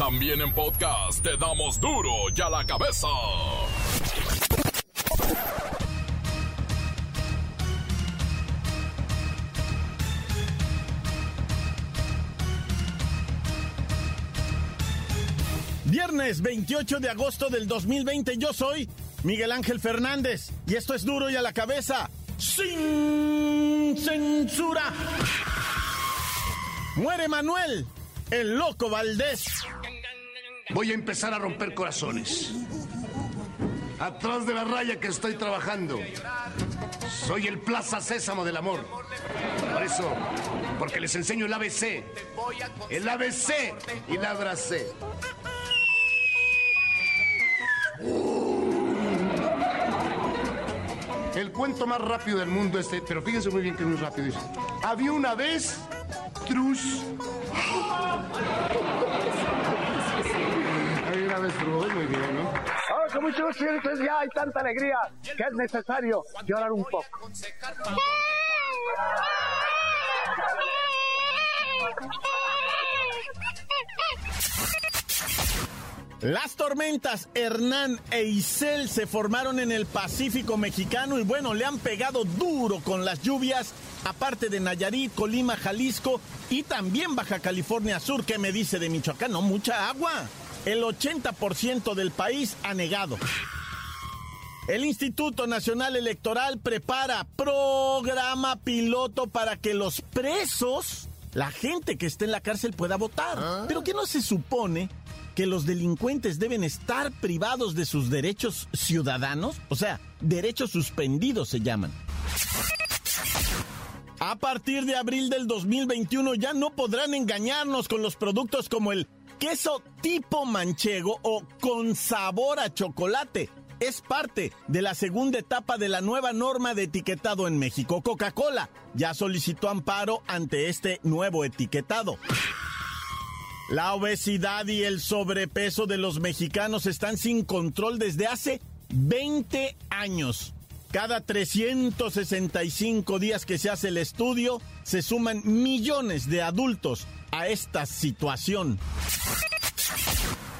También en podcast te damos duro y a la cabeza. Viernes 28 de agosto del 2020, yo soy Miguel Ángel Fernández y esto es duro y a la cabeza, sin censura. Muere Manuel, el loco Valdés. Voy a empezar a romper corazones. Atrás de la raya que estoy trabajando. Soy el Plaza Sésamo del amor. Por eso, porque les enseño el ABC. El ABC y la abracé. El cuento más rápido del mundo este, pero fíjense muy bien que es muy rápido. Había una vez Trus. Había una vez Trus, muy bien, ¿no? Con mucho ya hay tanta alegría que es necesario llorar un poco. Las tormentas Hernán e Isel se formaron en el Pacífico mexicano y bueno, le han pegado duro con las lluvias, aparte de Nayarit, Colima, Jalisco y también Baja California Sur, que me dice de Michoacán, no, mucha agua. El 80% del país ha negado. El Instituto Nacional Electoral prepara programa piloto para que los presos, la gente que esté en la cárcel pueda votar. Pero que no se supone que los delincuentes deben estar privados de sus derechos ciudadanos, o sea, derechos suspendidos se llaman. A partir de abril del 2021 ya no podrán engañarnos con los productos como el queso tipo manchego o con sabor a chocolate. Es parte de la segunda etapa de la nueva norma de etiquetado en México. Coca-Cola ya solicitó amparo ante este nuevo etiquetado. La obesidad y el sobrepeso de los mexicanos están sin control desde hace 20 años. Cada 365 días que se hace el estudio, se suman millones de adultos a esta situación.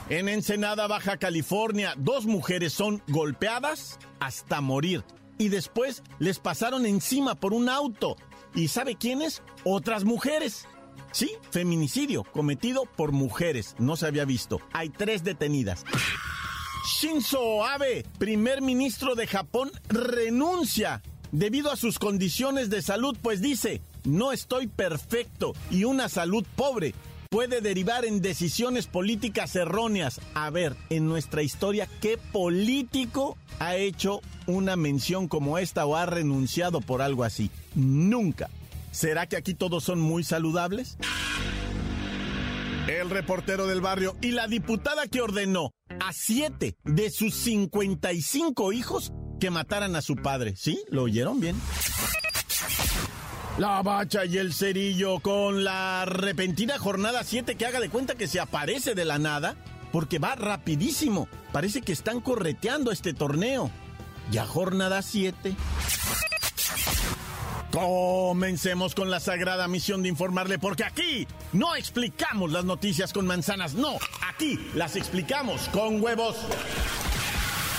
En Ensenada, Baja California, dos mujeres son golpeadas hasta morir y después les pasaron encima por un auto. ¿Y sabe quiénes? Otras mujeres. Sí, feminicidio cometido por mujeres. No se había visto. Hay tres detenidas. Shinzo Abe, primer ministro de Japón, renuncia debido a sus condiciones de salud, pues dice, no estoy perfecto y una salud pobre puede derivar en decisiones políticas erróneas. A ver, en nuestra historia, ¿qué político ha hecho una mención como esta o ha renunciado por algo así? Nunca. ¿Será que aquí todos son muy saludables? El reportero del barrio y la diputada que ordenó a siete de sus 55 hijos que mataran a su padre. ¿Sí? ¿Lo oyeron bien? La bacha y el cerillo con la repentina jornada 7 que haga de cuenta que se aparece de la nada porque va rapidísimo. Parece que están correteando este torneo. Ya jornada 7. Comencemos con la sagrada misión de informarle, porque aquí no explicamos las noticias con manzanas, no, aquí las explicamos con huevos.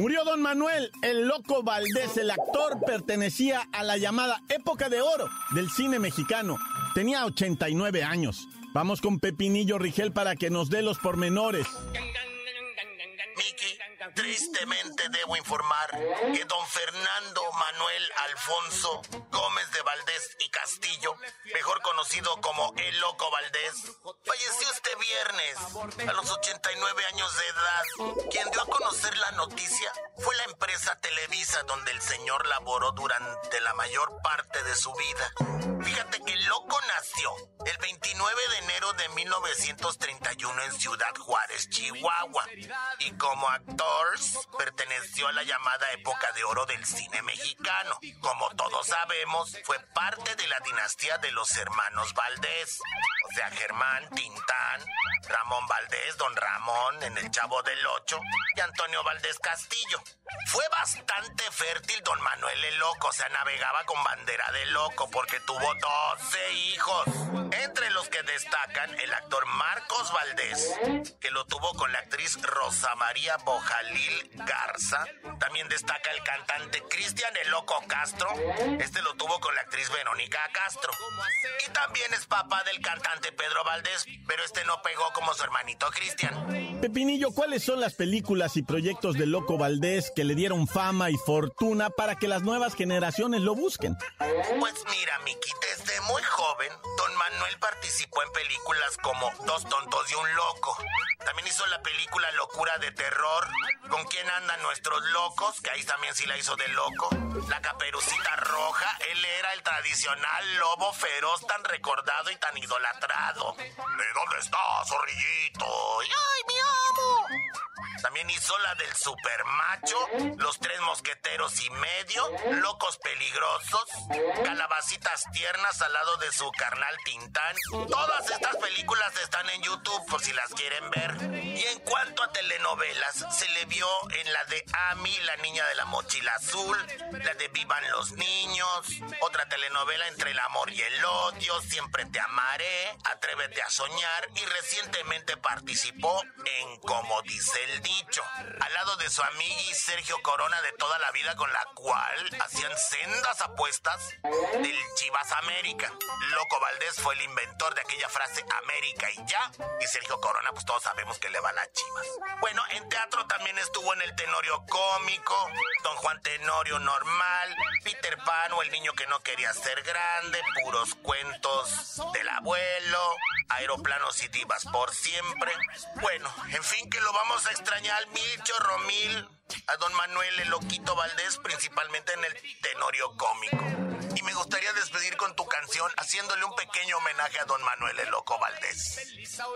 Murió don Manuel, el loco Valdés, el actor pertenecía a la llamada época de oro del cine mexicano. Tenía 89 años. Vamos con Pepinillo Rigel para que nos dé los pormenores. Miki, tristemente debo informar que don Fernando Manuel Alfonso Gómez de Valdés y Castillo, mejor conocido como El Loco Valdés, falleció este viernes a los 89 años de edad. Quien dio a conocer la noticia fue la empresa Televisa donde el señor laboró durante la mayor parte de su vida. Fíjate que Loco nació el 29 de enero de 1931 en Ciudad Juárez, Chihuahua. Y como actor perteneció a la llamada época de oro del cine mexicano. Como todos sabemos, fue parte de la dinastía de los hermanos Valdés. O sea, Germán, Tintán, Ramón Valdés, Don Ramón en El Chavo del Ocho y Antonio Valdés Castillo. Fue bastante fértil Don Manuel el Loco, o sea, navegaba con bandera de loco porque tuvo 12 hijos. Entre los que destacan el actor Marcos Valdés, que lo tuvo con la actriz Rosa María Bojalil Garza. También destaca el cantante Cristian Loco Castro. Este lo tuvo con la actriz Verónica Castro. Y también es papá del cantante Pedro Valdés, pero este no pegó como su hermanito Cristian. Pepinillo, ¿cuáles son las películas y proyectos de Loco Valdés que le dieron fama y fortuna para que las nuevas generaciones lo busquen? Pues mira, Miki, desde muy joven, Don Manuel participó en películas como Dos tontos y un loco. También hizo la película Locura de Terror, ¿Con quién andan nuestros locos? Que ahí también sí la hizo de loco. La caperucita roja, él era el tradicional lobo feroz tan recordado y tan idolatrado. ¿De dónde estás, zorrillito? ¡Ay, mi amo! También hizo la del supermacho, Los Tres Mosqueteros y Medio, Locos Peligrosos, Calabacitas Tiernas al lado de su carnal Tintán. Todas estas películas están en YouTube por si las quieren ver. Y en cuanto a telenovelas, se le vio en la de Ami, la niña de la mochila azul, la de Vivan los niños, otra telenovela entre el amor y el odio, Siempre te amaré, Atrévete a soñar y recientemente participó en Como dice el al lado de su amigui Sergio Corona de toda la vida con la cual hacían sendas apuestas del Chivas América. Loco Valdés fue el inventor de aquella frase América y ya, y Sergio Corona pues todos sabemos que le va a las Chivas. Bueno, en teatro también estuvo en el Tenorio cómico, Don Juan Tenorio normal, Peter Pan o el niño que no quería ser grande, puros cuentos del abuelo, aeroplanos y divas por siempre. Bueno, en fin que lo vamos a extrañar mil chorro mil a don Manuel el Loquito Valdés, principalmente en el tenorio cómico. Y me gustaría despedir con tu canción haciéndole un pequeño homenaje a don Manuel el Loco Valdés.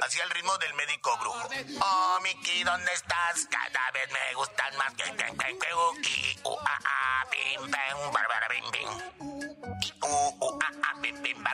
Hacia el ritmo del médico brujo. Oh, Miki, ¿dónde estás? Cada vez me gustan más que que que que uki, u a a bim bim bim. Y u u a a bim bim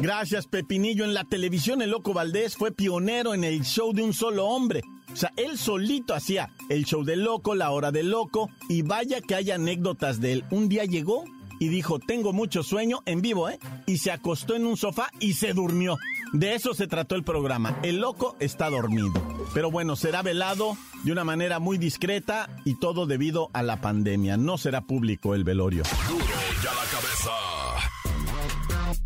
Gracias, Pepinillo. En la televisión, el Loco Valdés fue pionero en el show de un solo hombre. O sea, él solito hacía el show del loco, la hora del loco, y vaya que hay anécdotas de él. Un día llegó y dijo, tengo mucho sueño en vivo, ¿eh? Y se acostó en un sofá y se durmió. De eso se trató el programa. El loco está dormido. Pero bueno, será velado de una manera muy discreta y todo debido a la pandemia. No será público el velorio.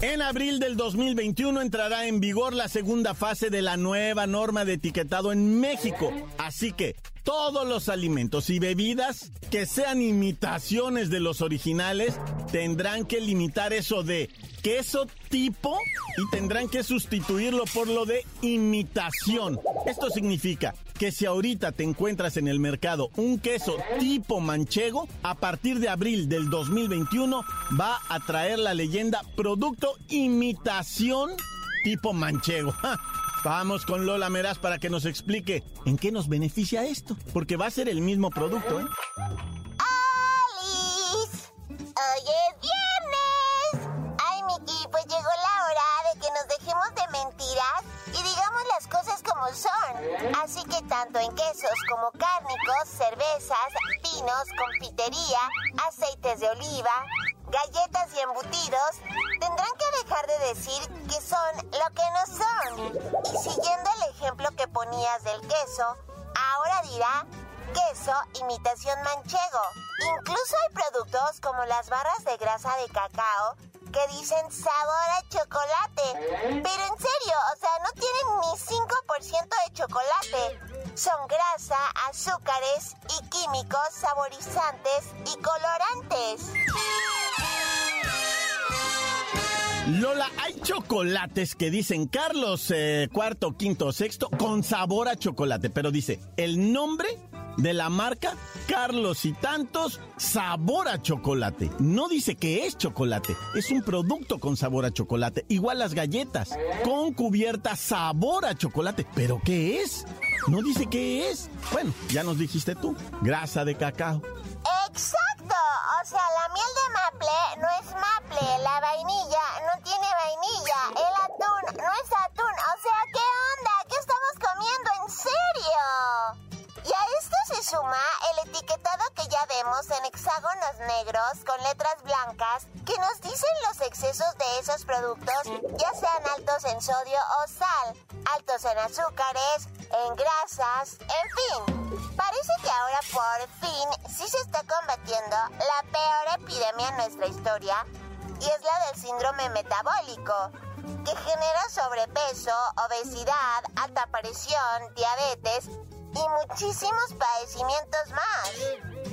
En abril del 2021 entrará en vigor la segunda fase de la nueva norma de etiquetado en México. Así que todos los alimentos y bebidas que sean imitaciones de los originales tendrán que limitar eso de queso tipo y tendrán que sustituirlo por lo de imitación. Esto significa que si ahorita te encuentras en el mercado un queso tipo manchego, a partir de abril del 2021 va a traer la leyenda producto imitación tipo manchego. Vamos con Lola Meraz para que nos explique en qué nos beneficia esto, porque va a ser el mismo producto, ¿eh? ¡Alice! ¡Hoy Así que tanto en quesos como cárnicos, cervezas, vinos, confitería, aceites de oliva, galletas y embutidos, tendrán que dejar de decir que son lo que no son. Y siguiendo el ejemplo que ponías del queso, ahora dirá queso imitación manchego. Incluso hay productos como las barras de grasa de cacao que dicen sabor a chocolate. Pero en serio, o sea, no tienen ni 5% de chocolate. Son grasa, azúcares y químicos saborizantes y colorantes. Lola, hay chocolates que dicen Carlos eh, cuarto, quinto, sexto con sabor a chocolate, pero dice, el nombre de la marca Carlos y Tantos Sabor a Chocolate. No dice que es chocolate, es un producto con sabor a chocolate. Igual las galletas, con cubierta sabor a chocolate. ¿Pero qué es? No dice qué es. Bueno, ya nos dijiste tú, grasa de cacao. Exacto, o sea, la miel de maple no es maple, la vainilla no tiene vainilla, el atún no es atún, o sea, ¿qué onda? ¿Qué estamos comiendo? ¿En serio? Y a esto se suma el etiquetado que ya vemos en hexágonos negros con letras blancas que nos dicen los excesos de esos productos, ya sean altos en sodio o sal, altos en azúcares, en grasas, en fin. Parece que ahora por fin sí se está combatiendo la peor epidemia en nuestra historia y es la del síndrome metabólico, que genera sobrepeso, obesidad, alta presión, diabetes y muchísimos padecimientos más.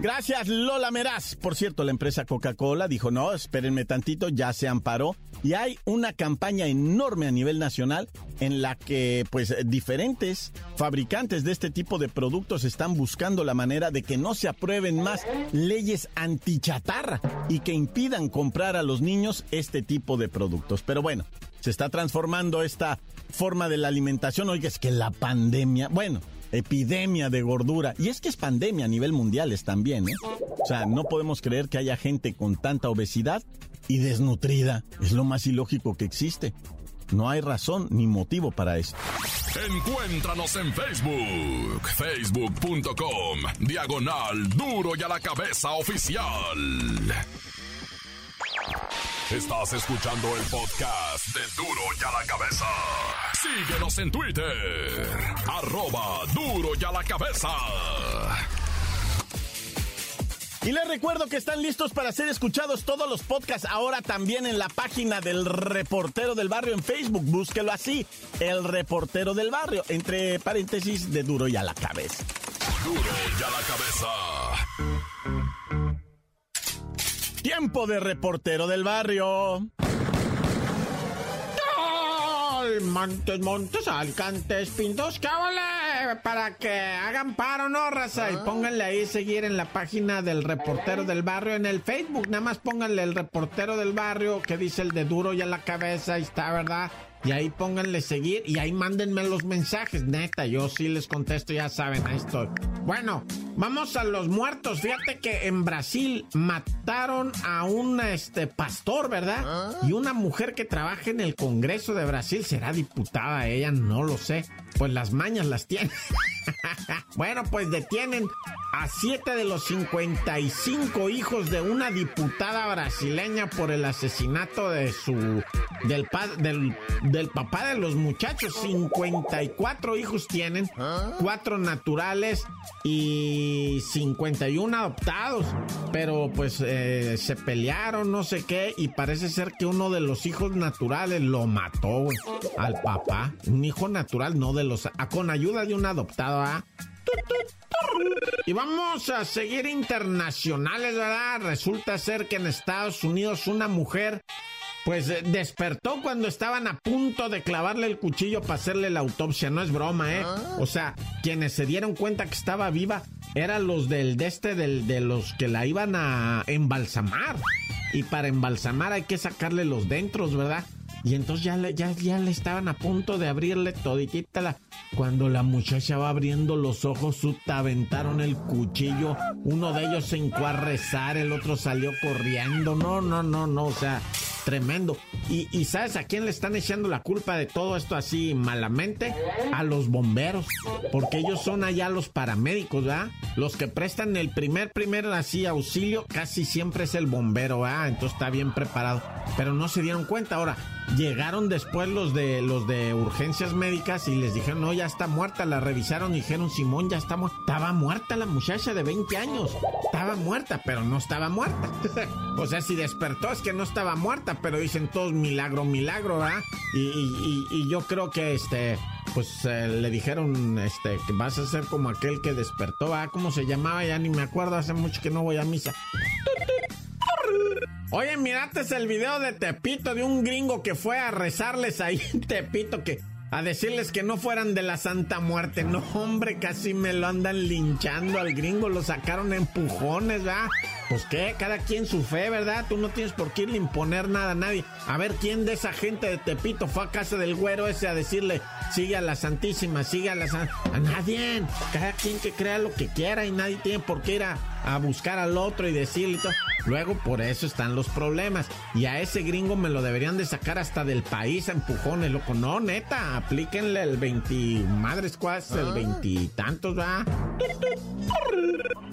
Gracias, Lola Meraz. Por cierto, la empresa Coca-Cola dijo, no, espérenme tantito, ya se amparó. Y hay una campaña enorme a nivel nacional en la que, pues, diferentes fabricantes de este tipo de productos están buscando la manera de que no se aprueben más leyes antichatarra y que impidan comprar a los niños este tipo de productos. Pero bueno, se está transformando esta forma de la alimentación. Oiga, es que la pandemia, bueno, epidemia de gordura. Y es que es pandemia a nivel mundial es también, ¿eh? O sea, no podemos creer que haya gente con tanta obesidad y desnutrida. Es lo más ilógico que existe. No hay razón ni motivo para esto. Encuéntranos en Facebook, facebook.com, diagonal duro y a la cabeza oficial. Estás escuchando el podcast de Duro y a la cabeza. Síguenos en Twitter, arroba duro y a la cabeza. Y les recuerdo que están listos para ser escuchados todos los podcasts ahora también en la página del Reportero del Barrio en Facebook. Búsquelo así, el Reportero del Barrio, entre paréntesis de duro y a la cabeza. Duro y a la cabeza. Tiempo de Reportero del Barrio. Montes, montes, alcantes, pintos, cábale, para que hagan paro, ¿no, raza? Y pónganle ahí seguir en la página del reportero del barrio en el Facebook. Nada más pónganle el reportero del barrio que dice el de duro y a la cabeza, y está, ¿verdad? Y ahí pónganle seguir y ahí mándenme los mensajes, neta, yo sí les contesto, ya saben, ahí estoy. Bueno, vamos a los muertos. Fíjate que en Brasil mataron a un este pastor, ¿verdad? Y una mujer que trabaja en el Congreso de Brasil, será diputada ella, no lo sé. Pues las mañas las tiene. bueno, pues detienen a siete de los 55 hijos de una diputada brasileña por el asesinato de su del, del, del papá de los muchachos. 54 hijos tienen, cuatro naturales y 51 adoptados. Pero pues eh, se pelearon, no sé qué, y parece ser que uno de los hijos naturales lo mató al papá. Un hijo natural, no de los... con ayuda de un adoptado, ¿ah? Y vamos a seguir internacionales, ¿verdad? Resulta ser que en Estados Unidos una mujer pues eh, despertó cuando estaban a punto de clavarle el cuchillo para hacerle la autopsia. No es broma, ¿eh? O sea, quienes se dieron cuenta que estaba viva eran los del de este, del, de los que la iban a embalsamar. Y para embalsamar hay que sacarle los dentros, ¿verdad? Y entonces ya le, ya, ya le estaban a punto de abrirle toditita la... Cuando la muchacha va abriendo los ojos, su aventaron el cuchillo. Uno de ellos se hincó a rezar, el otro salió corriendo. No, no, no, no, o sea, tremendo. Y, y, ¿sabes a quién le están echando la culpa de todo esto así malamente? A los bomberos. Porque ellos son allá los paramédicos, ¿verdad? Los que prestan el primer, primer así auxilio, casi siempre es el bombero, ¿verdad? Entonces está bien preparado. Pero no se dieron cuenta. Ahora, llegaron después los de los de urgencias médicas y les dijeron, no, ya está muerta. La revisaron y dijeron, Simón, ya está muerta. Estaba muerta la muchacha de 20 años. Estaba muerta, pero no estaba muerta. o sea, si despertó es que no estaba muerta, pero dicen todos milagro, milagro, ¿verdad? Y, y, y, y yo creo que este pues eh, le dijeron este que vas a ser como aquel que despertó, ¿ah? ¿Cómo se llamaba? Ya ni me acuerdo, hace mucho que no voy a misa. Oye, miraste el video de Tepito de un gringo que fue a rezarles ahí Tepito que a decirles que no fueran de la Santa Muerte. No, hombre, casi me lo andan linchando al gringo, lo sacaron empujones, ¿verdad? Pues qué, cada quien su fe, ¿verdad? Tú no tienes por qué irle imponer nada a nadie. A ver quién de esa gente de Tepito fue a casa del güero ese a decirle, sigue a la Santísima, sigue a la Santísima. A nadie. Cada quien que crea lo que quiera y nadie tiene por qué ir a, a buscar al otro y decirle todo. Luego por eso están los problemas. Y a ese gringo me lo deberían de sacar hasta del país a empujones, loco. No, neta, aplíquenle el 20, madres cuas, el veintitantos, ¿verdad?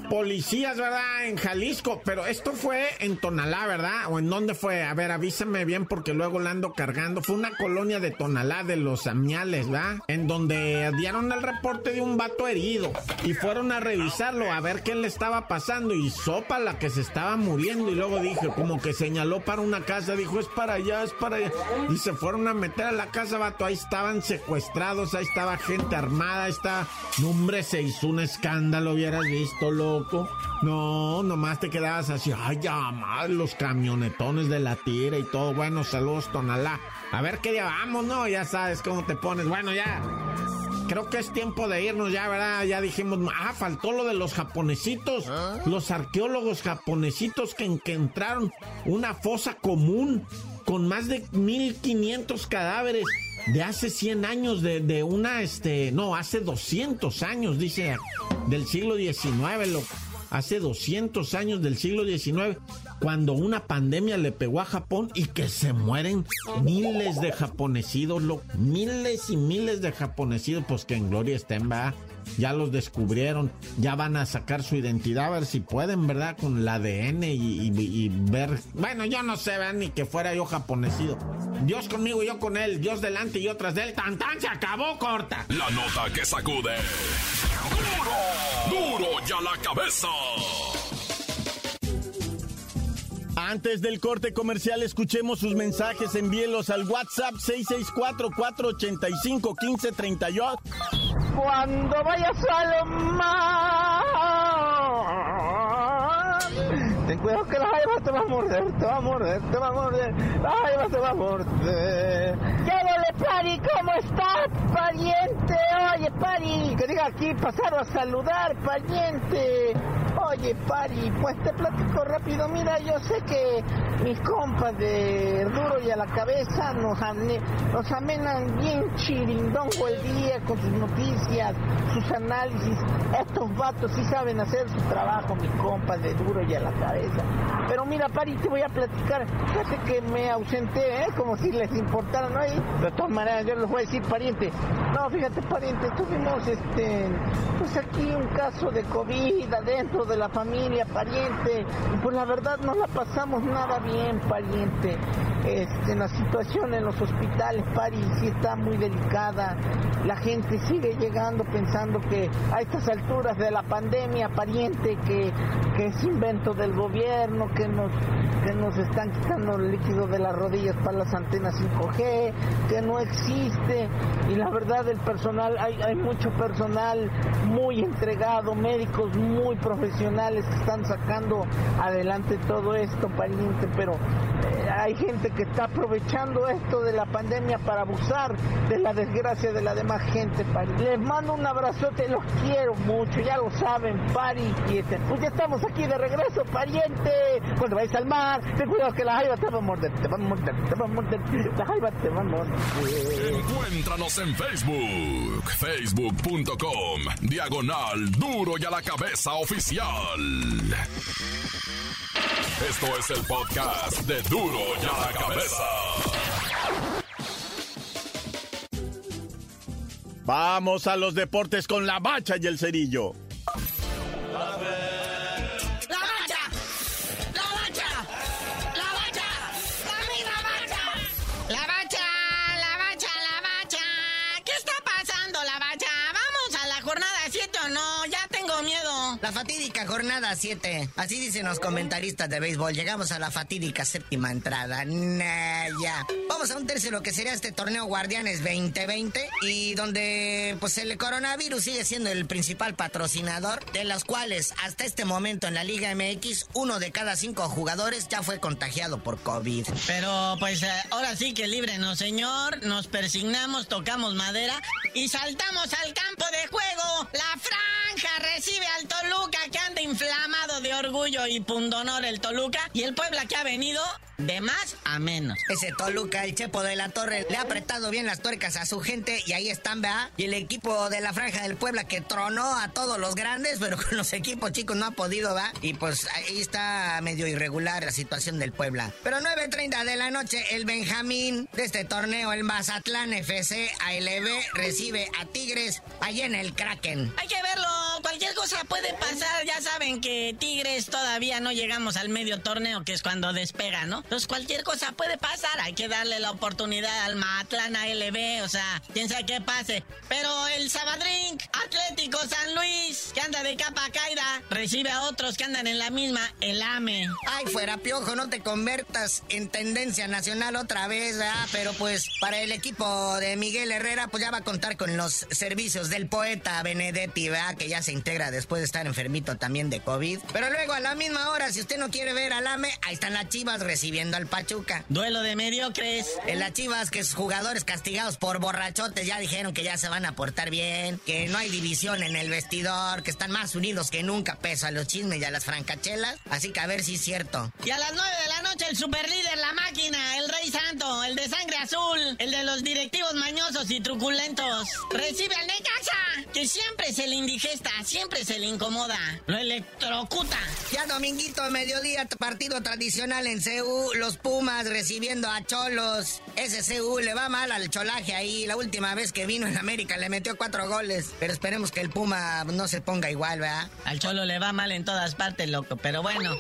Policías, ¿verdad? En Jalisco, pero esto fue en Tonalá, ¿verdad? ¿O en dónde fue? A ver, avísame bien porque luego la ando cargando. Fue una colonia de Tonalá, de los Amiales, ¿verdad? En donde dieron el reporte de un vato herido y fueron a revisarlo, a ver qué le estaba pasando y sopa la que se estaba muriendo y luego dije, como que señaló para una casa, dijo, es para allá, es para allá. Y se fueron a meter a la casa, vato, ahí estaban secuestrados, ahí estaba gente armada, ahí está... No, hombre, se hizo un escándalo, hubieras visto, loco. No, nomás te quedabas así, ay, ya, más los camionetones de la tira y todo. Bueno, saludos, Tonalá. A ver qué día vamos, ¿no? Ya sabes cómo te pones. Bueno, ya. Creo que es tiempo de irnos ya, ¿verdad? Ya dijimos, ah, faltó lo de los japonesitos, los arqueólogos japonesitos que, que entraron una fosa común con más de 1500 cadáveres de hace 100 años, de, de, una, este, no, hace 200 años, dice, del siglo XIX, lo, hace 200 años del siglo XIX, cuando una pandemia le pegó a Japón y que se mueren miles de japonesidos, miles y miles de japonesidos, pues que en gloria estén, va ya los descubrieron, ya van a sacar su identidad, a ver si pueden, ¿verdad? Con el ADN y, y, y ver. Bueno, yo no sé, ¿verdad? Ni que fuera yo japonesido. Dios conmigo y yo con él, Dios delante y otras de él. ¡Tan, tan! Se acabó, corta. La nota que sacude. ¡Duro! ¡Duro ya la cabeza! Antes del corte comercial, escuchemos sus mensajes. Envíelos al WhatsApp 664-485-1538. Cuando vayas a lo mar, ten cuidado que la jaiba te va a morder, te va a morder, te va a morder, la jaiba te va a morder. Pari, ¿cómo estás, pariente? Oye, Pari, que diga aquí, pasaron a saludar, pariente. Oye, Pari, pues te platico rápido. Mira, yo sé que mis compas de Duro y a la cabeza nos, ane- nos amenan bien chirindongo el día con sus noticias, sus análisis. Estos vatos sí saben hacer su trabajo, mis compas de Duro y a la cabeza. Pero mira, Pari, te voy a platicar. Fíjate que me ausenté, ¿eh? Como si les importara, ¿no? Todas maneras, yo les voy a decir, pariente. No, fíjate, pariente, tuvimos este, pues aquí un caso de COVID adentro de la familia, pariente. Pues la verdad no la pasamos nada bien, pariente. Este, la situación en los hospitales, pari, sí está muy delicada. La gente sigue llegando pensando que a estas alturas de la pandemia, pariente, que, que es invento del gobierno, que nos, que nos están quitando el líquido de las rodillas para las antenas 5G, que no existe. Y la verdad, el personal, hay, hay mucho personal muy entregado, médicos muy profesionales que están sacando adelante todo esto, pariente, pero eh, hay gente que está aprovechando esto de la pandemia para abusar de la desgracia de la demás gente. Les mando un abrazote, los quiero mucho, ya lo saben, pari, pues ya estamos aquí de regreso, pariente. Cuando vayas al mar, ten cuidado que la jaiba te va a morder, te va a morder, te va a morder, la jaiba te va a morder. Encuéntranos en Facebook, facebook.com, diagonal duro y a la cabeza oficial. Esto es el podcast de duro y a la cabeza. Vamos a los deportes con la bacha y el cerillo. ¡La bacha! ¡La bacha! ¡La bacha! ¡Dame la bacha! ¡La bacha! ¡La bacha! ¡La bacha! ¿Qué está pasando, la bacha? ¿Vamos a la jornada 7 o no? Ya tengo miedo. La fatídica jornada 7. Así dicen los comentaristas de béisbol. Llegamos a la fatídica séptima entrada. Nah, ya. A un tercio lo que sería este torneo Guardianes 2020 y donde pues el coronavirus sigue siendo el principal patrocinador, de los cuales hasta este momento en la Liga MX uno de cada cinco jugadores ya fue contagiado por COVID. Pero pues eh, ahora sí que líbrenos, señor. Nos persignamos, tocamos madera y saltamos al campo de juego. La franja recibe al Toluca que anda inflamado de orgullo y pundonor el Toluca y el Puebla que ha venido de más a menos. Ese Toluca, el Chepo de la Torre, le ha apretado bien las tuercas a su gente y ahí están, ¿verdad? Y el equipo de la Franja del Puebla que tronó a todos los grandes, pero con los equipos chicos no ha podido, ¿va? Y pues ahí está medio irregular la situación del Puebla. Pero 9.30 de la noche, el Benjamín de este torneo, el Mazatlán FC ALB, recibe a Tigres allá en el Kraken. Hay que verlo, cualquier cosa puede pasar. Ya saben que Tigres todavía no llegamos al medio torneo, que es cuando despega, ¿no? Entonces cualquier cosa puede pasar, hay que darle la oportunidad al Matlán ALB, o sea, quién sabe qué pase. Pero el Sabadrink, Atlético San Luis, que anda de capa caída, recibe a otros que andan en la misma, el AME. Ay, fuera piojo, no te convertas en tendencia nacional otra vez, ¿verdad? Pero pues para el equipo de Miguel Herrera, pues ya va a contar con los servicios del poeta Benedetti, ¿verdad? Que ya integra después de estar enfermito también de COVID. Pero luego a la misma hora, si usted no quiere ver al AME, ahí están las chivas recibiendo al Pachuca. Duelo de mediocres. En las chivas, que sus jugadores castigados por borrachotes ya dijeron que ya se van a portar bien, que no hay división en el vestidor, que están más unidos que nunca, peso a los chismes y a las francachelas. Así que a ver si es cierto. Y a las nueve de la noche, el superlíder, la máquina, el rey santo, el de sangre azul, el de los directivos mañosos y truculentos, recibe al Necaxa, que siempre se le indigesta, siempre se le incomoda, lo electrocuta. Ya dominguito, mediodía, partido tradicional en CEU los Pumas recibiendo a Cholos. SCU le va mal al cholaje ahí. La última vez que vino en América le metió cuatro goles. Pero esperemos que el Puma no se ponga igual, ¿verdad? Al Cholo le va mal en todas partes, loco. Pero bueno.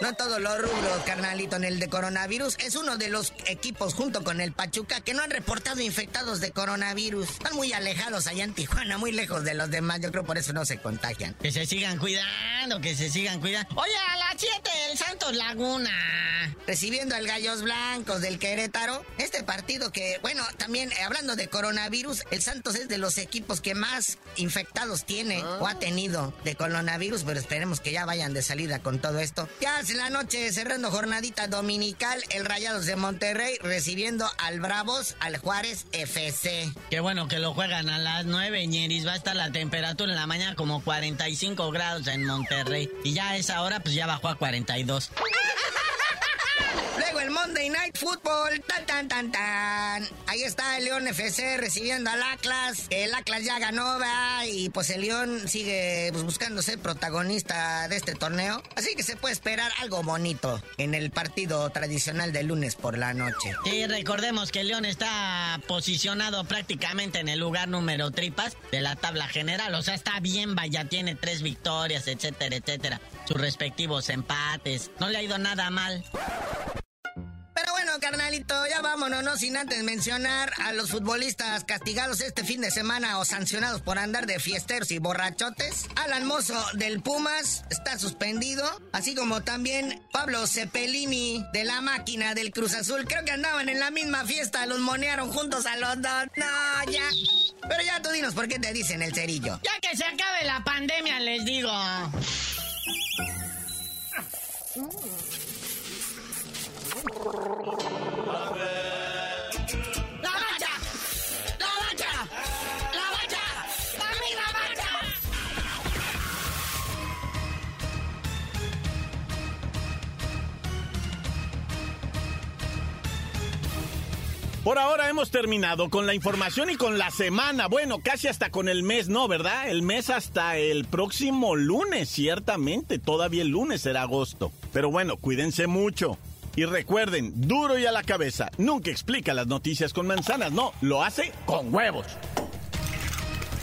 No todos los rubros, carnalito, en el de coronavirus. Es uno de los equipos junto con el Pachuca que no han reportado infectados de coronavirus. Están muy alejados allá en Tijuana, muy lejos de los demás. Yo creo por eso no se contagian. Que se sigan cuidando, que se sigan cuidando. Oye, 7 el Santos Laguna. Recibiendo al Gallos Blancos del Querétaro. Este partido que, bueno, también eh, hablando de coronavirus, el Santos es de los equipos que más infectados tiene o ha tenido de coronavirus, pero esperemos que ya vayan de salida con todo esto. Ya en la noche, cerrando jornadita dominical, el Rayados de Monterrey recibiendo al Bravos, al Juárez FC. Qué bueno que lo juegan a las 9, ñeris. Va a estar la temperatura en la mañana como 45 grados en Monterrey. Y ya a esa hora, pues ya bajó a 42. El Monday Night Football, tan tan tan tan. Ahí está el León FC recibiendo al Atlas. El Atlas ya ganó, ¿verdad? Y pues el León sigue pues, buscando ser protagonista de este torneo. Así que se puede esperar algo bonito en el partido tradicional de lunes por la noche. Sí, recordemos que el León está posicionado prácticamente en el lugar número tripas de la tabla general. O sea, está bien, vaya, tiene tres victorias, etcétera, etcétera. Sus respectivos empates. No le ha ido nada mal. Pero bueno, carnalito, ya vámonos, no sin antes mencionar a los futbolistas castigados este fin de semana o sancionados por andar de fiesteros y borrachotes. Alan Mozo del Pumas está suspendido, así como también Pablo Cepelini de la máquina del Cruz Azul. Creo que andaban en la misma fiesta, los monearon juntos a los dos. No, ya. Pero ya tú dinos por qué te dicen el cerillo. Ya que se acabe la pandemia, les digo. Por ahora hemos terminado con la información y con la semana. Bueno, casi hasta con el mes, ¿no? ¿Verdad? El mes hasta el próximo lunes, ciertamente. Todavía el lunes será agosto. Pero bueno, cuídense mucho. Y recuerden, duro y a la cabeza, nunca explica las noticias con manzanas, no, lo hace con huevos.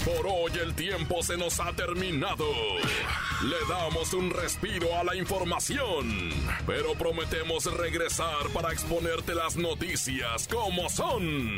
Por hoy el tiempo se nos ha terminado. Le damos un respiro a la información, pero prometemos regresar para exponerte las noticias como son.